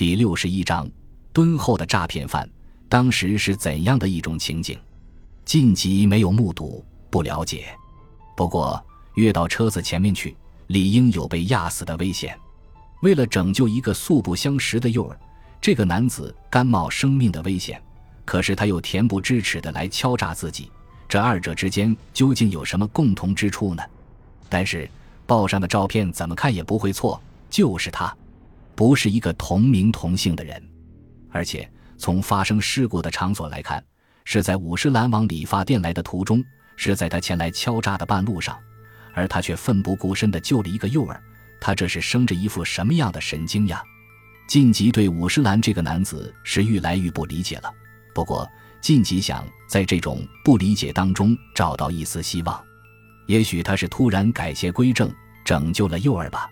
第六十一章，敦厚的诈骗犯，当时是怎样的一种情景？晋级没有目睹，不了解。不过越到车子前面去，理应有被压死的危险。为了拯救一个素不相识的幼儿，这个男子甘冒生命的危险。可是他又恬不知耻的来敲诈自己，这二者之间究竟有什么共同之处呢？但是报上的照片怎么看也不会错，就是他，不是一个同名同姓的人，而且从发生事故的场所来看，是在五十岚往理发店来的途中，是在他前来敲诈的半路上，而他却奋不顾身的救了一个幼儿，他这是生着一副什么样的神经呀？晋级对五十岚这个男子是愈来愈不理解了。不过，晋级想在这种不理解当中找到一丝希望，也许他是突然改邪归正，拯救了幼儿吧。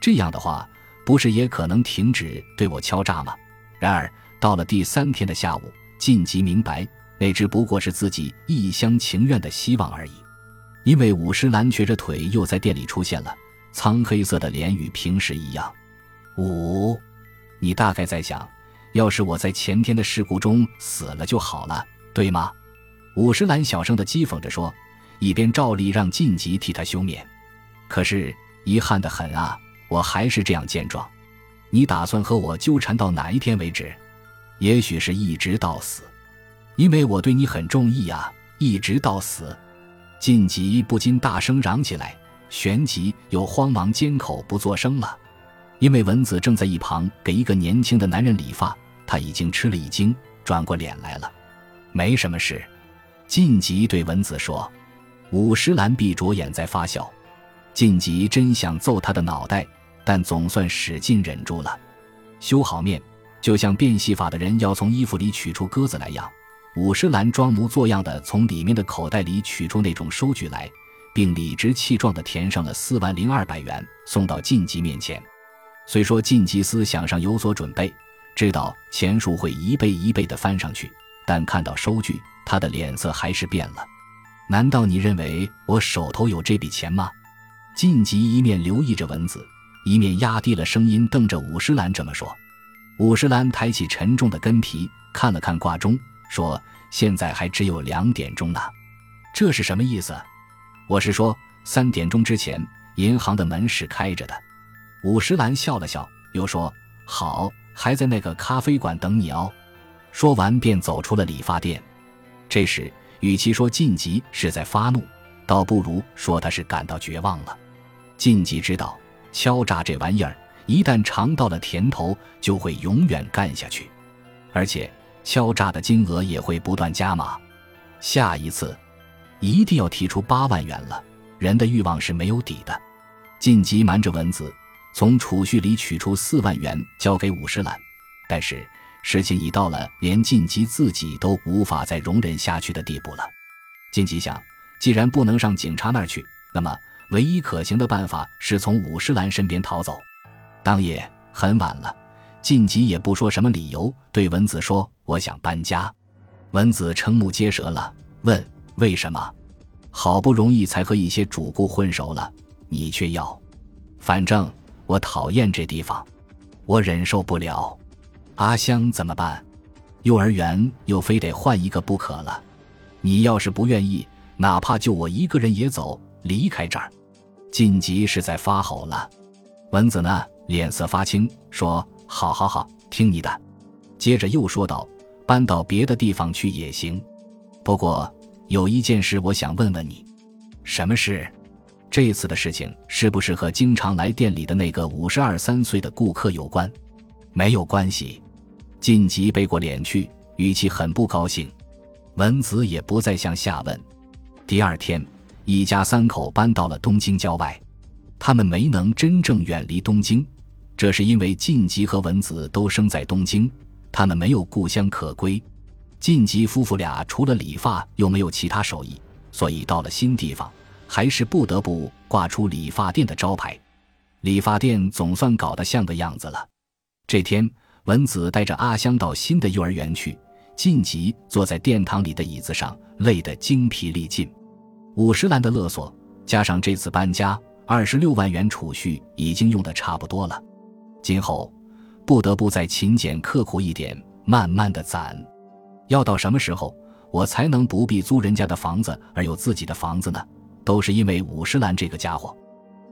这样的话，不是也可能停止对我敲诈吗？然而，到了第三天的下午，晋级明白，那只不过是自己一厢情愿的希望而已。因为五十岚瘸着腿又在店里出现了，苍黑色的脸与平时一样。五，你大概在想。要是我在前天的事故中死了就好了，对吗？五十岚小声的讥讽着说，一边照例让晋级替他休眠。可是遗憾的很啊，我还是这样健壮。你打算和我纠缠到哪一天为止？也许是一直到死，因为我对你很中意啊，一直到死。晋级不禁大声嚷起来，旋即又慌忙缄口不作声了。因为文子正在一旁给一个年轻的男人理发，他已经吃了一惊，转过脸来了。没什么事，晋级对文子说。五十岚闭着眼在发笑。晋级真想揍他的脑袋，但总算使劲忍住了。修好面，就像变戏法的人要从衣服里取出鸽子来样。五十岚装模作样的从里面的口袋里取出那种收据来，并理直气壮地填上了四万零二百元，送到晋级面前。虽说晋级思想上有所准备，知道钱数会一倍一倍的翻上去，但看到收据，他的脸色还是变了。难道你认为我手头有这笔钱吗？晋级一面留意着文子，一面压低了声音瞪着五十岚这么说。五十岚抬起沉重的根皮，看了看挂钟，说：“现在还只有两点钟呢，这是什么意思？”我是说，三点钟之前，银行的门是开着的。五十岚笑了笑，又说：“好，还在那个咖啡馆等你哦。”说完便走出了理发店。这时，与其说晋级是在发怒，倒不如说他是感到绝望了。晋级知道，敲诈这玩意儿，一旦尝到了甜头，就会永远干下去，而且敲诈的金额也会不断加码。下一次，一定要提出八万元了。人的欲望是没有底的。晋级瞒着文子。从储蓄里取出四万元交给五十岚，但是事情已到了连晋级自己都无法再容忍下去的地步了。晋级想，既然不能上警察那儿去，那么唯一可行的办法是从五十岚身边逃走。当夜很晚了，晋级也不说什么理由，对文子说：“我想搬家。”文子瞠目结舌了，问：“为什么？好不容易才和一些主顾混熟了，你却要……反正……”我讨厌这地方，我忍受不了。阿香怎么办？幼儿园又非得换一个不可了。你要是不愿意，哪怕就我一个人也走，离开这儿。晋级是在发吼了。蚊子呢，脸色发青，说：“好好好，听你的。”接着又说道：“搬到别的地方去也行，不过有一件事我想问问你，什么事？”这次的事情是不是和经常来店里的那个五十二三岁的顾客有关？没有关系。晋级背过脸去，语气很不高兴。文子也不再向下问。第二天，一家三口搬到了东京郊外。他们没能真正远离东京，这是因为晋级和文子都生在东京，他们没有故乡可归。晋级夫妇俩除了理发又没有其他手艺，所以到了新地方。还是不得不挂出理发店的招牌，理发店总算搞得像个样子了。这天，文子带着阿香到新的幼儿园去，晋级坐在殿堂里的椅子上，累得精疲力尽。五十岚的勒索，加上这次搬家，二十六万元储蓄已经用得差不多了。今后，不得不再勤俭刻苦一点，慢慢的攒。要到什么时候，我才能不必租人家的房子而有自己的房子呢？都是因为五十岚这个家伙。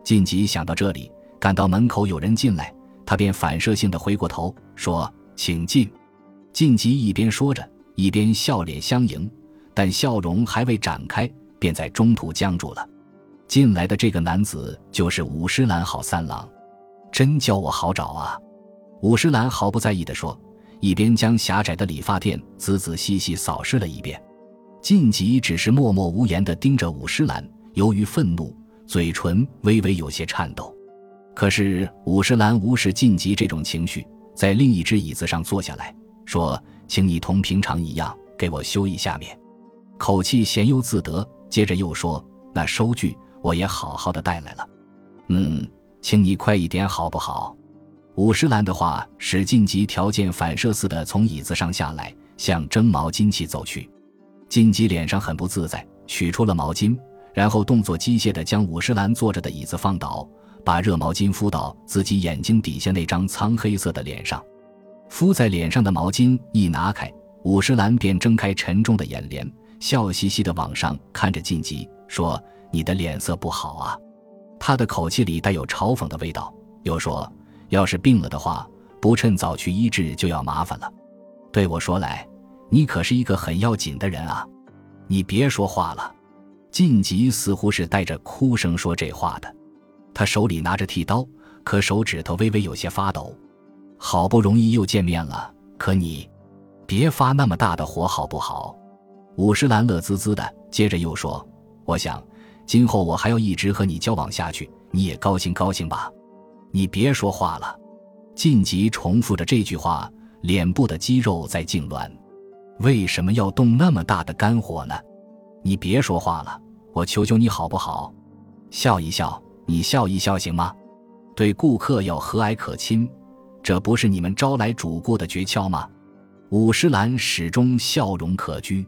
晋级想到这里，感到门口有人进来，他便反射性的回过头说：“请进。”晋级一边说着，一边笑脸相迎，但笑容还未展开，便在中途僵住了。进来的这个男子就是五十岚好三郎，真叫我好找啊！五十岚毫不在意地说，一边将狭窄的理发店仔仔细细扫视了一遍。晋级只是默默无言地盯着五十岚，由于愤怒，嘴唇微微有些颤抖。可是五十岚无视晋级这种情绪，在另一只椅子上坐下来说：“请你同平常一样给我修一下面。”口气闲悠自得，接着又说：“那收据。”我也好好的带来了，嗯，请你快一点好不好？五十岚的话使晋级条件反射似的从椅子上下来，向蒸毛巾器走去。晋级脸上很不自在，取出了毛巾，然后动作机械的将五十岚坐着的椅子放倒，把热毛巾敷到自己眼睛底下那张苍黑色的脸上。敷在脸上的毛巾一拿开，五十岚便睁开沉重的眼帘，笑嘻嘻的往上看着晋级，说。你的脸色不好啊，他的口气里带有嘲讽的味道，又说：“要是病了的话，不趁早去医治就要麻烦了。”对我说来，你可是一个很要紧的人啊！你别说话了。晋级似乎是带着哭声说这话的，他手里拿着剃刀，可手指头微微有些发抖。好不容易又见面了，可你别发那么大的火好不好？五十岚乐滋滋的，接着又说：“我想。”今后我还要一直和你交往下去，你也高兴高兴吧？你别说话了。晋级重复着这句话，脸部的肌肉在痉挛。为什么要动那么大的肝火呢？你别说话了，我求求你好不好？笑一笑，你笑一笑行吗？对顾客要和蔼可亲，这不是你们招来主顾的诀窍吗？五十岚始终笑容可掬，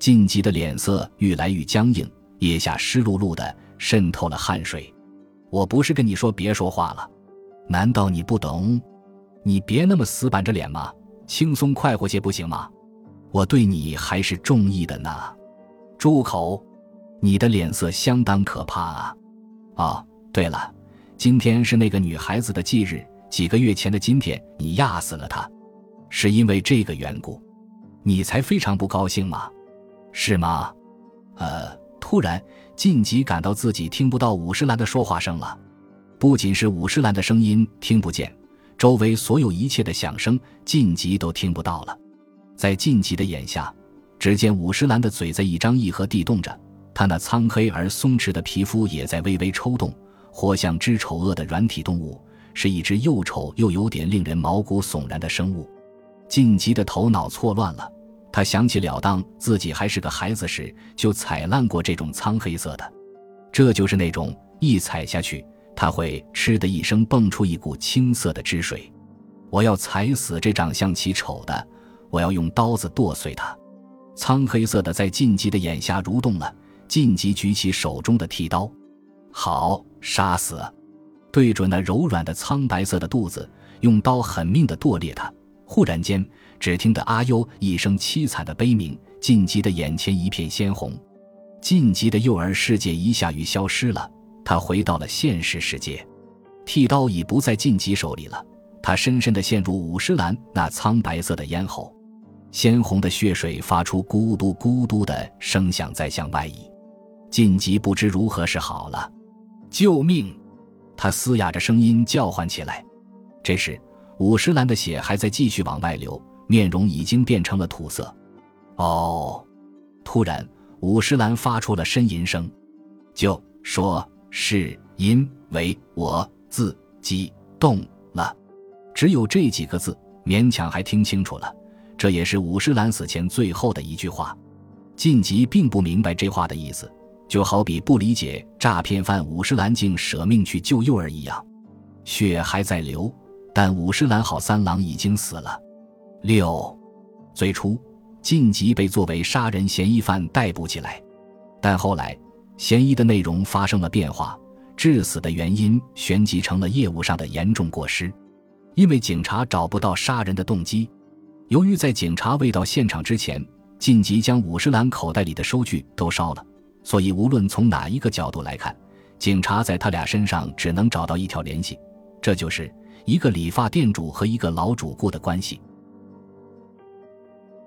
晋级的脸色愈来愈僵硬。腋下湿漉漉的，渗透了汗水。我不是跟你说别说话了，难道你不懂？你别那么死板着脸嘛，轻松快活些不行吗？我对你还是中意的呢。住口！你的脸色相当可怕啊！哦，对了，今天是那个女孩子的忌日，几个月前的今天你压死了她，是因为这个缘故，你才非常不高兴吗？是吗？呃。突然，晋级感到自己听不到五十岚的说话声了。不仅是五十岚的声音听不见，周围所有一切的响声，晋级都听不到了。在晋级的眼下，只见五十岚的嘴在一张一合地动着，他那苍黑而松弛的皮肤也在微微抽动，活像只丑恶的软体动物，是一只又丑又有点令人毛骨悚然的生物。晋级的头脑错乱了。他想起了当自己还是个孩子时，就踩烂过这种苍黑色的，这就是那种一踩下去，他会嗤的一声蹦出一股青色的汁水。我要踩死这长相奇丑的，我要用刀子剁碎它。苍黑色的在晋级的眼下蠕动了，晋级举起手中的剃刀，好，杀死，对准那柔软的苍白色的肚子，用刀狠命的剁裂它。忽然间。只听得“阿优”一声凄惨的悲鸣，晋级的眼前一片鲜红，晋级的幼儿世界一下雨消失了，他回到了现实世界。剃刀已不在晋级手里了，他深深地陷入五十岚那苍白色的咽喉，鲜红的血水发出咕嘟咕嘟的声响，在向外溢。晋级不知如何是好了，救命！他嘶哑着声音叫唤起来。这时，五十岚的血还在继续往外流。面容已经变成了土色，哦！突然，五十岚发出了呻吟声，就说是因为我自己动了，只有这几个字，勉强还听清楚了。这也是五十岚死前最后的一句话。晋级并不明白这话的意思，就好比不理解诈骗犯五十岚竟舍命去救幼儿一样。血还在流，但五十岚好三郎已经死了。六，最初，晋级被作为杀人嫌疑犯逮捕起来，但后来，嫌疑的内容发生了变化，致死的原因旋即成了业务上的严重过失。因为警察找不到杀人的动机。由于在警察未到现场之前，晋级将五十兰口袋里的收据都烧了，所以无论从哪一个角度来看，警察在他俩身上只能找到一条联系，这就是一个理发店主和一个老主顾的关系。